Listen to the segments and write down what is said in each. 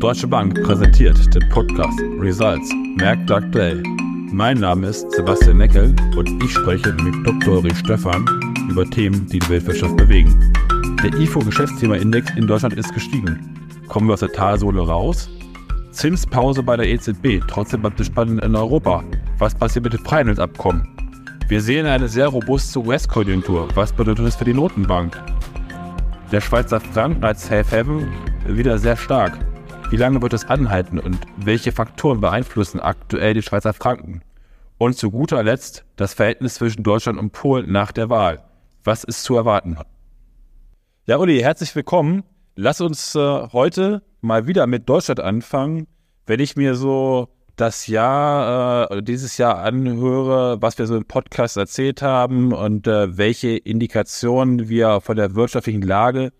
Deutsche Bank präsentiert den Podcast Results Märkte aktuell. Mein Name ist Sebastian Neckel und ich spreche mit Dr. Ulrich Stephan über Themen, die die Weltwirtschaft bewegen. Der IFO-Geschäftsthema-Index in Deutschland ist gestiegen. Kommen wir aus der Talsohle raus? Zinspause bei der EZB, trotzdem bleibt es spannend in Europa. Was passiert mit dem Freihandelsabkommen? Wir sehen eine sehr robuste US-Konjunktur. Was bedeutet das für die Notenbank? Der Schweizer Franken als Safe Haven wieder sehr stark. Wie lange wird es anhalten und welche Faktoren beeinflussen aktuell die Schweizer Franken? Und zu guter Letzt das Verhältnis zwischen Deutschland und Polen nach der Wahl. Was ist zu erwarten? Ja, Uli, herzlich willkommen. Lass uns äh, heute mal wieder mit Deutschland anfangen. Wenn ich mir so das Jahr, äh, dieses Jahr anhöre, was wir so im Podcast erzählt haben und äh, welche Indikationen wir von der wirtschaftlichen Lage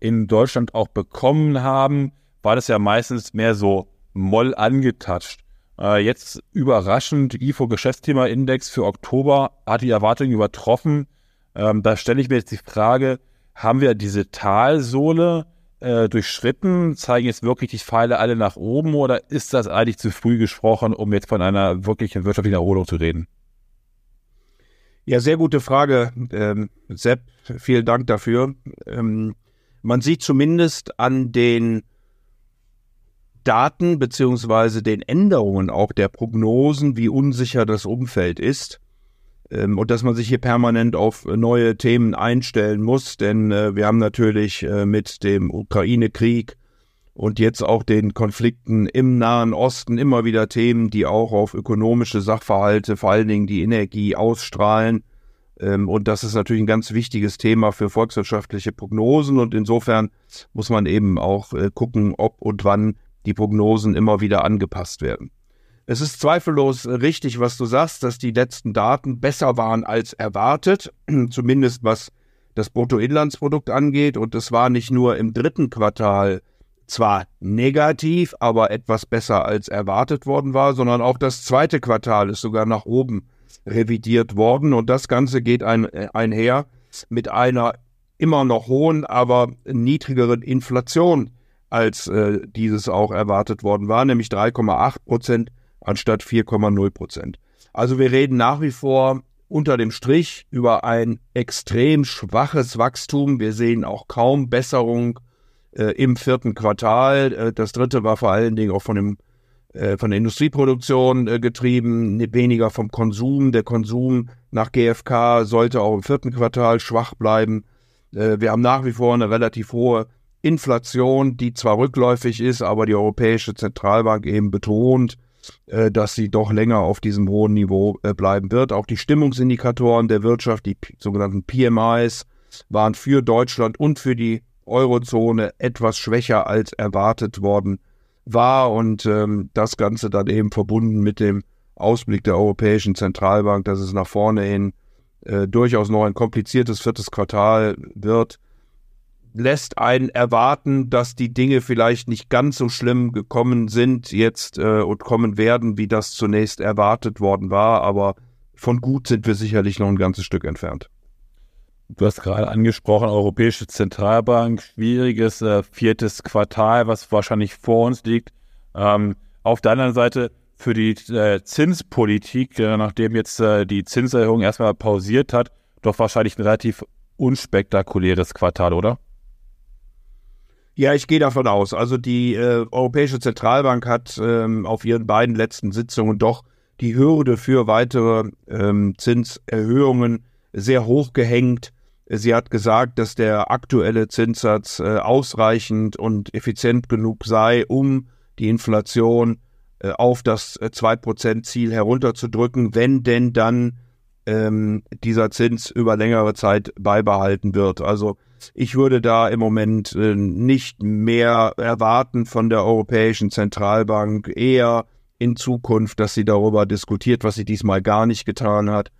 in Deutschland auch bekommen haben, war das ja meistens mehr so moll angetatscht. Äh, jetzt überraschend, IFO-Geschäftsthema-Index für Oktober hat die Erwartungen übertroffen. Ähm, da stelle ich mir jetzt die Frage, haben wir diese Talsohle äh, durchschritten? Zeigen jetzt wirklich die Pfeile alle nach oben oder ist das eigentlich zu früh gesprochen, um jetzt von einer wirklichen wirtschaftlichen Erholung zu reden? Ja, sehr gute Frage, ähm, Sepp. Vielen Dank dafür. Ähm, man sieht zumindest an den Daten beziehungsweise den Änderungen auch der Prognosen, wie unsicher das Umfeld ist und dass man sich hier permanent auf neue Themen einstellen muss, denn äh, wir haben natürlich äh, mit dem Ukraine-Krieg und jetzt auch den Konflikten im Nahen Osten immer wieder Themen, die auch auf ökonomische Sachverhalte, vor allen Dingen die Energie ausstrahlen. Ähm, und das ist natürlich ein ganz wichtiges Thema für volkswirtschaftliche Prognosen. Und insofern muss man eben auch äh, gucken, ob und wann die Prognosen immer wieder angepasst werden. Es ist zweifellos richtig, was du sagst, dass die letzten Daten besser waren als erwartet, zumindest was das Bruttoinlandsprodukt angeht. Und es war nicht nur im dritten Quartal zwar negativ, aber etwas besser als erwartet worden war, sondern auch das zweite Quartal ist sogar nach oben revidiert worden. Und das Ganze geht ein, einher mit einer immer noch hohen, aber niedrigeren Inflation als äh, dieses auch erwartet worden war, nämlich 3,8 Prozent anstatt 4,0 Prozent. Also wir reden nach wie vor unter dem Strich über ein extrem schwaches Wachstum. Wir sehen auch kaum Besserung äh, im vierten Quartal. Äh, das dritte war vor allen Dingen auch von, dem, äh, von der Industrieproduktion äh, getrieben, weniger vom Konsum. Der Konsum nach GfK sollte auch im vierten Quartal schwach bleiben. Äh, wir haben nach wie vor eine relativ hohe Inflation, die zwar rückläufig ist, aber die Europäische Zentralbank eben betont, äh, dass sie doch länger auf diesem hohen Niveau äh, bleiben wird. Auch die Stimmungsindikatoren der Wirtschaft, die sogenannten PMIs, waren für Deutschland und für die Eurozone etwas schwächer als erwartet worden war und ähm, das Ganze dann eben verbunden mit dem Ausblick der Europäischen Zentralbank, dass es nach vorne hin äh, durchaus noch ein kompliziertes viertes Quartal wird, lässt einen erwarten, dass die Dinge vielleicht nicht ganz so schlimm gekommen sind jetzt äh, und kommen werden, wie das zunächst erwartet worden war. Aber von gut sind wir sicherlich noch ein ganzes Stück entfernt. Du hast gerade angesprochen, Europäische Zentralbank, schwieriges äh, viertes Quartal, was wahrscheinlich vor uns liegt. Ähm, auf der anderen Seite für die äh, Zinspolitik, äh, nachdem jetzt äh, die Zinserhöhung erstmal pausiert hat, doch wahrscheinlich ein relativ unspektakuläres Quartal, oder? Ja, ich gehe davon aus. Also die äh, Europäische Zentralbank hat ähm, auf ihren beiden letzten Sitzungen doch die Hürde für weitere ähm, Zinserhöhungen sehr hoch gehängt. Sie hat gesagt, dass der aktuelle Zinssatz äh, ausreichend und effizient genug sei, um die Inflation äh, auf das äh, 2%-Ziel herunterzudrücken, wenn denn dann ähm, dieser Zins über längere Zeit beibehalten wird. Also ich würde da im Moment äh, nicht mehr erwarten von der Europäischen Zentralbank, eher in Zukunft, dass sie darüber diskutiert, was sie diesmal gar nicht getan hat,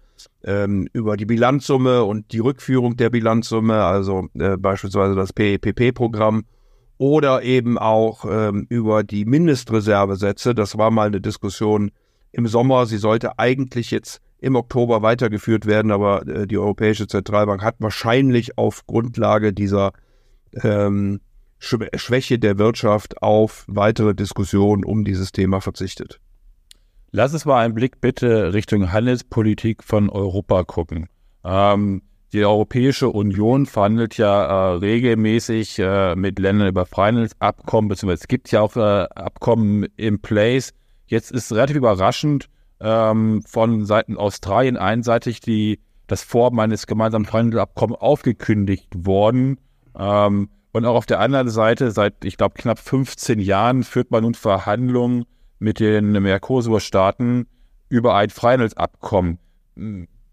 ähm, über die Bilanzsumme und die Rückführung der Bilanzsumme, also äh, beispielsweise das PEPP-Programm oder eben auch ähm, über die Mindestreservesätze. Das war mal eine Diskussion im Sommer. Sie sollte eigentlich jetzt im Oktober weitergeführt werden, aber äh, die Europäische Zentralbank hat wahrscheinlich auf Grundlage dieser ähm, Schwäche der Wirtschaft auf weitere Diskussionen um dieses Thema verzichtet. Lass uns mal einen Blick bitte Richtung Handelspolitik von Europa gucken. Ähm, die Europäische Union verhandelt ja äh, regelmäßig äh, mit Ländern über Freihandelsabkommen, beziehungsweise es gibt ja auch äh, Abkommen in place. Jetzt ist relativ überraschend ähm, von Seiten Australien einseitig die, das Vorhaben eines gemeinsamen Freihandelsabkommens aufgekündigt worden. Ähm, und auch auf der anderen Seite, seit, ich glaube, knapp 15 Jahren führt man nun Verhandlungen mit den Mercosur-Staaten über ein Freihandelsabkommen.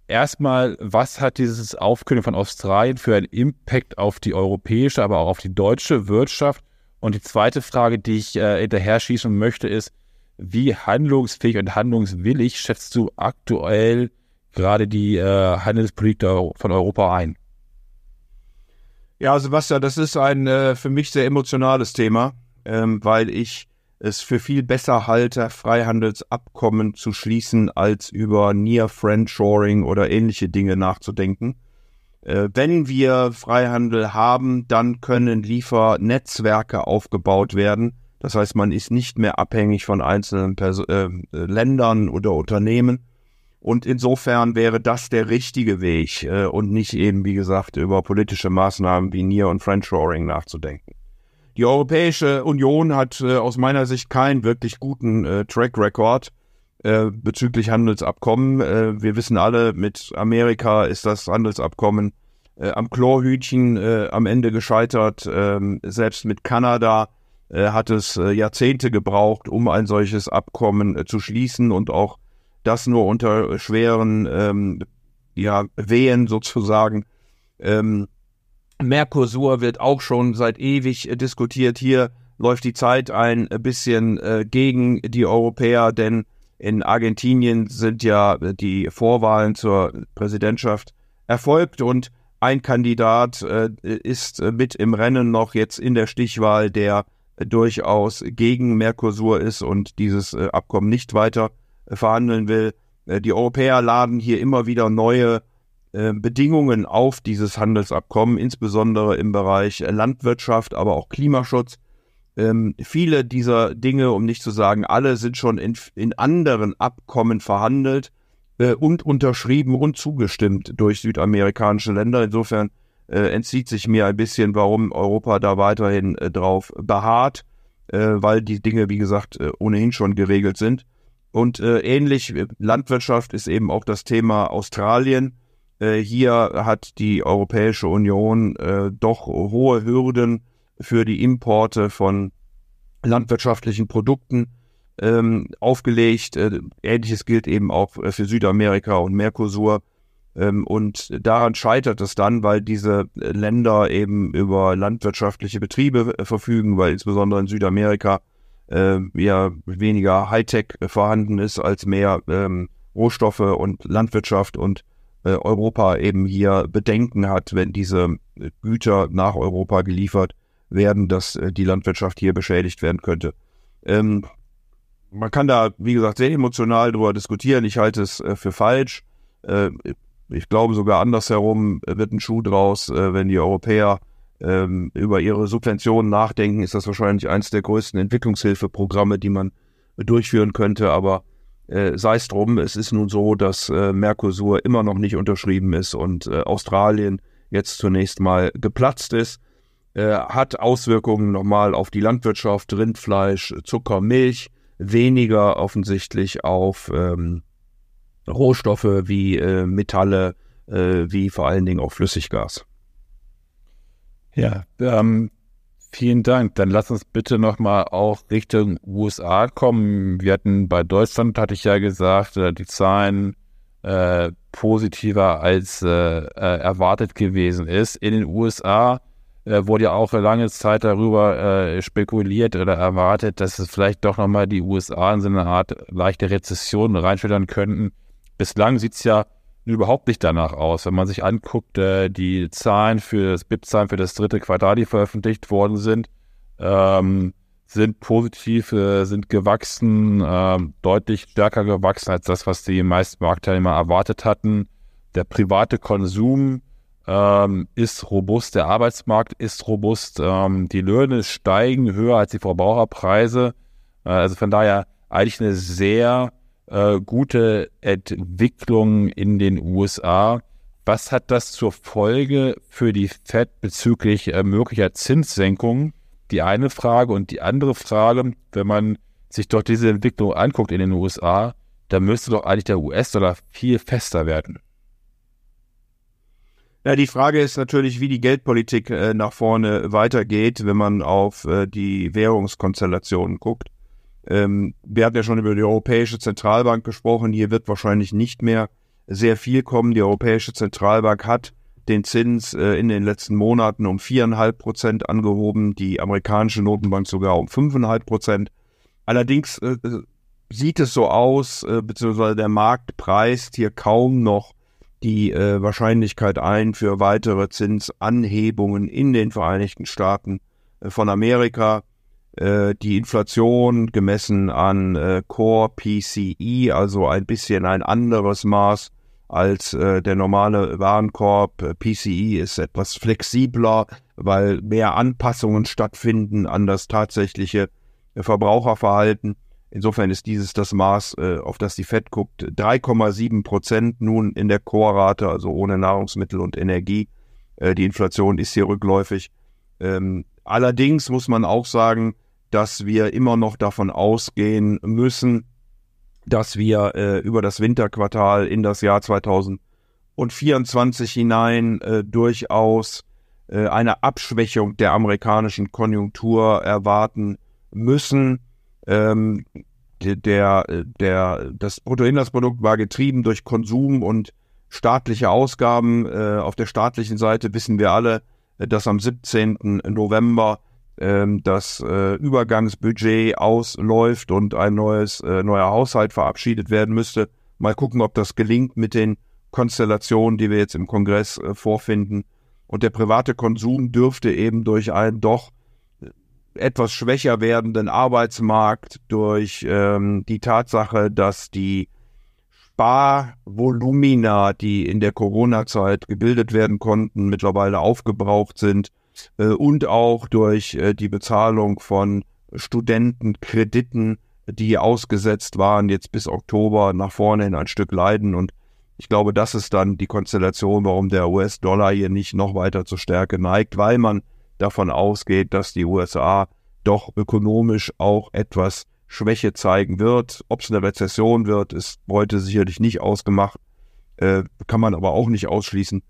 Erstmal, was hat dieses Aufkündigen von Australien für einen Impact auf die europäische, aber auch auf die deutsche Wirtschaft? Und die zweite Frage, die ich äh, hinterher schießen möchte, ist, wie handlungsfähig und handlungswillig schätzt du aktuell gerade die äh, Handelspolitik von Europa ein? Ja, Sebastian, das ist ein äh, für mich sehr emotionales Thema, ähm, weil ich es für viel besser halte, Freihandelsabkommen zu schließen, als über Near Friendshoring oder ähnliche Dinge nachzudenken. Äh, wenn wir Freihandel haben, dann können Liefernetzwerke aufgebaut werden. Das heißt, man ist nicht mehr abhängig von einzelnen Pers äh, Ländern oder Unternehmen und insofern wäre das der richtige Weg äh, und nicht eben, wie gesagt, über politische Maßnahmen wie Near- und Friendshoring nachzudenken. Die Europäische Union hat äh, aus meiner Sicht keinen wirklich guten äh, Track Record äh, bezüglich Handelsabkommen. Äh, wir wissen alle, mit Amerika ist das Handelsabkommen äh, am Chlorhütchen äh, am Ende gescheitert. Ähm, selbst mit Kanada hat es Jahrzehnte gebraucht, um ein solches Abkommen zu schließen und auch das nur unter schweren ähm, ja, Wehen sozusagen. Ähm, Mercosur wird auch schon seit ewig äh, diskutiert. Hier läuft die Zeit ein bisschen äh, gegen die Europäer, denn in Argentinien sind ja die Vorwahlen zur Präsidentschaft erfolgt und ein Kandidat äh, ist mit im Rennen noch jetzt in der Stichwahl, der durchaus gegen Mercosur ist und dieses äh, Abkommen nicht weiter verhandeln will. Äh, die Europäer laden hier immer wieder neue äh, Bedingungen auf dieses Handelsabkommen, insbesondere im Bereich Landwirtschaft, aber auch Klimaschutz. Ähm, viele dieser Dinge, um nicht zu sagen alle, sind schon in, in anderen Abkommen verhandelt äh, und unterschrieben und zugestimmt durch südamerikanische Länder. Insofern äh, entzieht sich mir ein bisschen, warum Europa da weiterhin äh, drauf beharrt, äh, weil die Dinge, wie gesagt, ohnehin schon geregelt sind. Und äh, ähnlich, äh, Landwirtschaft ist eben auch das Thema Australien. Äh, hier hat die Europäische Union äh, doch hohe Hürden für die Importe von landwirtschaftlichen Produkten ähm, aufgelegt. Äh, Ähnliches gilt eben auch äh, für Südamerika und Mercosur. Ähm, und daran scheitert es dann, weil diese Länder eben über landwirtschaftliche Betriebe verfügen, weil insbesondere in Südamerika äh, ja weniger Hightech vorhanden ist als mehr ähm, Rohstoffe und Landwirtschaft und äh, Europa eben hier Bedenken hat, wenn diese Güter nach Europa geliefert werden, dass äh, die Landwirtschaft hier beschädigt werden könnte. Ähm, man kann da, wie gesagt, sehr emotional drüber diskutieren. Ich halte es äh, für falsch. Äh, ich glaube sogar andersherum wird ein Schuh draus, äh, wenn die Europäer ähm, über ihre Subventionen nachdenken, ist das wahrscheinlich eines der größten Entwicklungshilfeprogramme, die man durchführen könnte. Aber äh, sei es drum, es ist nun so, dass äh, Mercosur immer noch nicht unterschrieben ist und äh, Australien jetzt zunächst mal geplatzt ist. Äh, hat Auswirkungen nochmal auf die Landwirtschaft, Rindfleisch, Zucker, Milch, weniger offensichtlich auf ähm, Rohstoffe wie äh, Metalle, äh, wie vor allen Dingen auch Flüssiggas. Ja, ähm, vielen Dank. Dann lass uns bitte nochmal auch Richtung USA kommen. Wir hatten bei Deutschland, hatte ich ja gesagt, äh, die Zahlen äh, positiver als äh, äh, erwartet gewesen ist. In den USA wurde ja auch lange Zeit darüber äh, spekuliert oder erwartet, dass es vielleicht doch nochmal die USA in so eine Art leichte Rezession reinschüttern könnten. Bislang sieht es ja überhaupt nicht danach aus. Wenn man sich anguckt, äh, die Zahlen für das BIP-Zahlen für das dritte Quartal, die veröffentlicht worden sind, ähm, sind positiv, äh, sind gewachsen, äh, deutlich stärker gewachsen als das, was die meisten Marktteilnehmer erwartet hatten. Der private Konsum ähm, ist robust, der Arbeitsmarkt ist robust, ähm, die Löhne steigen höher als die Verbraucherpreise. Äh, also von daher eigentlich eine sehr äh, gute Entwicklung in den USA. Was hat das zur Folge für die Fed bezüglich äh, möglicher Zinssenkungen? Die eine Frage und die andere Frage, wenn man sich dort diese Entwicklung anguckt in den USA, dann müsste doch eigentlich der US-Dollar viel fester werden. Ja, die Frage ist natürlich, wie die Geldpolitik äh, nach vorne weitergeht, wenn man auf äh, die Währungskonstellationen guckt. Ähm, wir hatten ja schon über die Europäische Zentralbank gesprochen. Hier wird wahrscheinlich nicht mehr sehr viel kommen. Die Europäische Zentralbank hat den Zins äh, in den letzten Monaten um viereinhalb Prozent angehoben, die amerikanische Notenbank sogar um fünfeinhalb Prozent. Allerdings äh, sieht es so aus, äh, beziehungsweise der Markt preist hier kaum noch die äh, Wahrscheinlichkeit ein für weitere Zinsanhebungen in den Vereinigten Staaten äh, von Amerika. Äh, die Inflation gemessen an äh, Core PCE, also ein bisschen ein anderes Maß als äh, der normale Warenkorb. Äh, PCE ist etwas flexibler, weil mehr Anpassungen stattfinden an das tatsächliche äh, Verbraucherverhalten. Insofern ist dieses das Maß, auf das die FED guckt. 3,7 Prozent nun in der Core-Rate, also ohne Nahrungsmittel und Energie. Die Inflation ist hier rückläufig. Ähm, allerdings muss man auch sagen, dass wir immer noch davon ausgehen müssen, dass wir äh, über das Winterquartal in das Jahr 2024 hinein äh, durchaus äh, eine Abschwächung der amerikanischen Konjunktur erwarten müssen. Ähm, der, der, das Bruttoinlandsprodukt war getrieben durch Konsum und staatliche Ausgaben. Äh, auf der staatlichen Seite wissen wir alle, äh, dass am 17. November das äh, Übergangsbudget ausläuft und ein neues äh, neuer Haushalt verabschiedet werden müsste. Mal gucken, ob das gelingt mit den Konstellationen, die wir jetzt im Kongress äh, vorfinden. Und der private Konsum dürfte eben durch ein doch etwas schwächer werdenden Arbeitsmarkt, durch ähm, die Tatsache, dass die Sparvolumina, die in der Corona-Zeit gebildet werden konnten, mittlerweile aufgebraucht sind äh, und auch durch äh, die Bezahlung von Studentenkrediten, die ausgesetzt waren, jetzt bis Oktober nach vorne in ein Stück leiden. Und ich glaube, das ist dann die Konstellation, warum der US-Dollar hier nicht noch weiter zur Stärke neigt, weil man davon ausgeht, dass die USA doch ökonomisch auch etwas Schwäche zeigen wird. Ob es eine Rezession wird, ist heute sicherlich nicht ausgemacht, äh, kann man aber auch nicht ausschließen.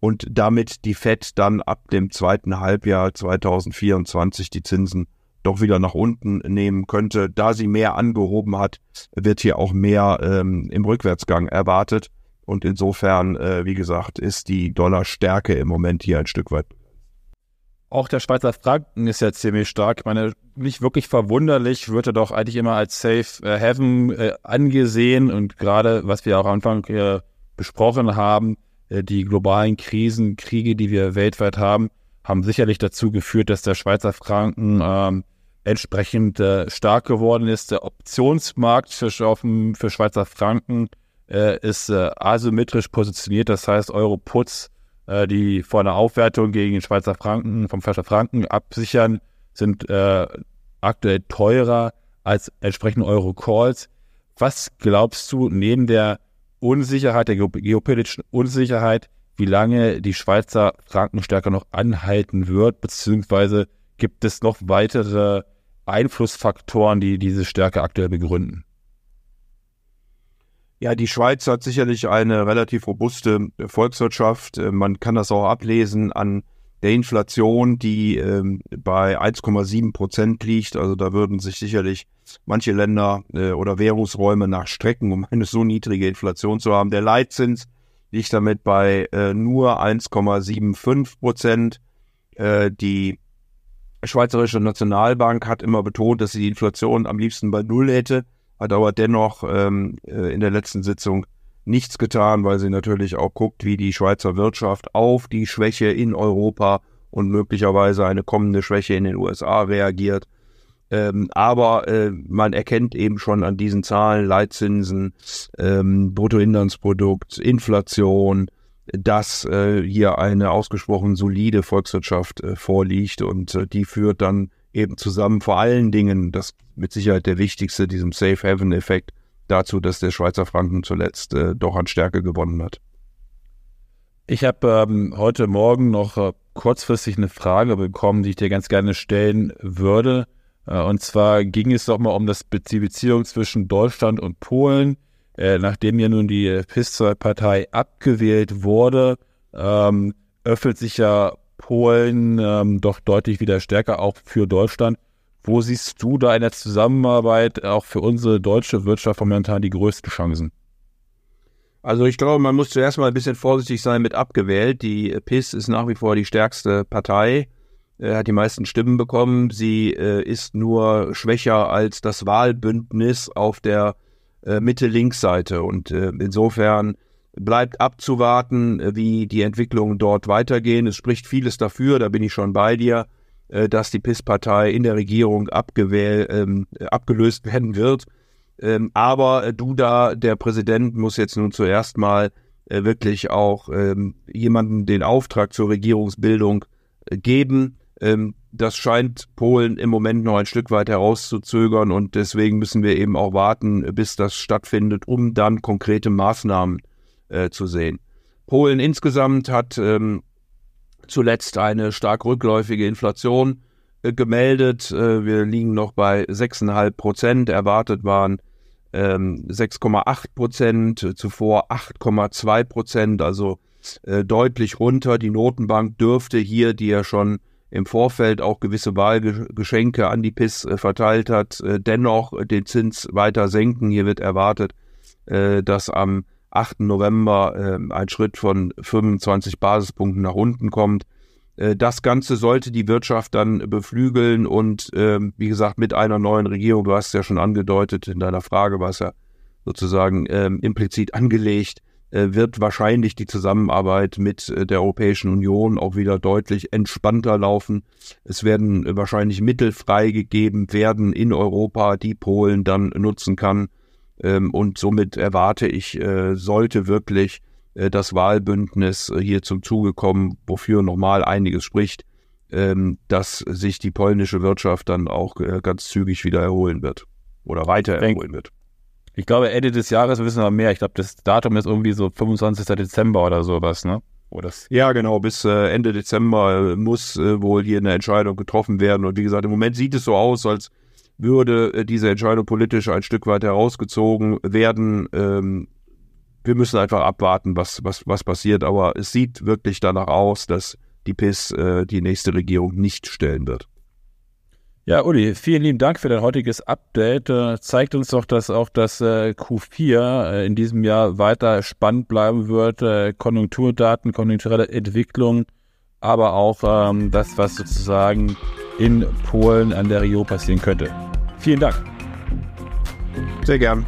Und damit die Fed dann ab dem zweiten Halbjahr 2024 die Zinsen doch wieder nach unten nehmen könnte. Da sie mehr angehoben hat, wird hier auch mehr ähm, im Rückwärtsgang erwartet. Und insofern, äh, wie gesagt, ist die Dollarstärke im Moment hier ein Stück weit auch der Schweizer Franken ist ja ziemlich stark. Ich meine, nicht wirklich verwunderlich, wird er doch eigentlich immer als Safe äh, Haven äh, angesehen. Und gerade, was wir auch am Anfang besprochen haben, die globalen Krisen, Kriege, die wir weltweit haben, haben sicherlich dazu geführt, dass der Schweizer Franken ähm, entsprechend äh, stark geworden ist. Der Optionsmarkt für, für Schweizer Franken äh, ist asymmetrisch positioniert. Das heißt, Euro Putz äh, die vor einer Aufwertung gegen den Schweizer Franken, vom Schweizer Franken absichern, sind äh, aktuell teurer als entsprechende Euro-Calls. Was glaubst du neben der Unsicherheit, der geopolitischen Unsicherheit, wie lange die Schweizer Frankenstärke noch anhalten wird, beziehungsweise gibt es noch weitere Einflussfaktoren, die diese Stärke aktuell begründen? Ja, die Schweiz hat sicherlich eine relativ robuste Volkswirtschaft. Äh, man kann das auch ablesen an der Inflation, die ähm, bei 1,7 Prozent liegt. Also da würden sich sicherlich manche Länder äh, oder Währungsräume nachstrecken, um eine so niedrige Inflation zu haben. Der Leitzins liegt damit bei äh, nur 1,75 Prozent. Äh, die Schweizerische Nationalbank hat immer betont, dass sie die Inflation am liebsten bei Null hätte hat aber dennoch ähm, äh, in der letzten Sitzung nichts getan, weil sie natürlich auch guckt, wie die Schweizer Wirtschaft auf die Schwäche in Europa und möglicherweise eine kommende Schwäche in den USA reagiert. Ähm, aber äh, man erkennt eben schon an diesen Zahlen, Leitzinsen, ähm, Bruttoinlandsprodukt, Inflation, dass äh, hier eine ausgesprochen solide Volkswirtschaft äh, vorliegt und äh, die führt dann eben zusammen vor allen Dingen, das mit Sicherheit der wichtigste, diesem Safe Haven Effekt, dazu, dass der Schweizer Franken zuletzt äh, doch an Stärke gewonnen hat. Ich habe ähm, heute Morgen noch äh, kurzfristig eine Frage bekommen, die ich dir ganz gerne stellen würde. Äh, und zwar ging es doch mal um das, die Beziehung zwischen Deutschland und Polen. Äh, nachdem ja nun die PIS-Partei abgewählt wurde, ähm, öffnet sich ja Polen ähm, doch deutlich wieder stärker auch für Deutschland. Wo siehst du da in der Zusammenarbeit auch für unsere deutsche Wirtschaft momentan die größten Chancen? Also ich glaube, man muss zuerst mal ein bisschen vorsichtig sein mit abgewählt. Die PIS ist nach wie vor die stärkste Partei, äh, hat die meisten Stimmen bekommen. Sie äh, ist nur schwächer als das Wahlbündnis auf der äh, Mitte-Links-Seite. Und äh, insofern bleibt abzuwarten, äh, wie die Entwicklungen dort weitergehen. Es spricht vieles dafür, da bin ich schon bei dir, äh, dass die PIS-Partei in der Regierung ähm, abgelöst werden wird. Ähm, aber äh, Duda, der Präsident, muss jetzt nun zuerst mal äh, wirklich auch ähm, jemanden den Auftrag zur Regierungsbildung äh, geben. Ähm, das scheint Polen im Moment noch ein Stück weit herauszuzögern und deswegen müssen wir eben auch warten, bis das stattfindet, um dann konkrete Maßnahmen äh, zu sehen. Polen insgesamt hat ähm, zuletzt eine stark rückläufige Inflation äh, gemeldet. Äh, wir liegen noch bei 6,5 Prozent. Erwartet waren ähm, 6,8 Prozent, zuvor 8,2 Prozent, also äh, deutlich runter. Die Notenbank dürfte hier, die ja schon im Vorfeld auch gewisse Wahlgeschenke an die PIS äh, verteilt hat, äh, dennoch den Zins weiter senken. Hier wird erwartet, äh, dass am 8. November äh, ein Schritt von 25 Basispunkten nach unten kommt. Äh, das Ganze sollte die Wirtschaft dann beflügeln und äh, wie gesagt mit einer neuen Regierung, du hast es ja schon angedeutet in deiner Frage, war es ja sozusagen ähm, implizit angelegt, äh, wird wahrscheinlich die Zusammenarbeit mit äh, der Europäischen Union auch wieder deutlich entspannter laufen. Es werden wahrscheinlich Mittel freigegeben werden in Europa, die Polen dann nutzen kann ähm, und somit erwarte ich, äh, sollte wirklich äh, das Wahlbündnis äh, hier zum Zuge kommen, wofür nochmal einiges spricht, ähm, dass sich die polnische Wirtschaft dann auch ganz zügig wieder erholen wird oder weiter erholen wird. Ich glaube, Ende des Jahres wissen wir mehr. Ich glaube, das Datum ist irgendwie so 25. Dezember oder sowas, ne? Oder ja, genau. Bis äh, Ende Dezember muss äh, wohl hier eine Entscheidung getroffen werden. Und wie gesagt, im Moment sieht es so aus, als würde äh, diese Entscheidung politisch ein Stück weit herausgezogen werden. Ähm, wir müssen einfach abwarten, was, was, was passiert. Aber es sieht wirklich danach aus, dass die PIS äh, die nächste Regierung nicht stellen wird. Ja, Uli, vielen lieben Dank für dein heutiges Update. Äh, zeigt uns doch, dass auch das äh, Q4 äh, in diesem Jahr weiter spannend bleiben wird. Äh, Konjunkturdaten, konjunkturelle Entwicklung, aber auch ähm, das, was sozusagen in Polen an der Rio passieren könnte. Vielen Dank. Sehr gern.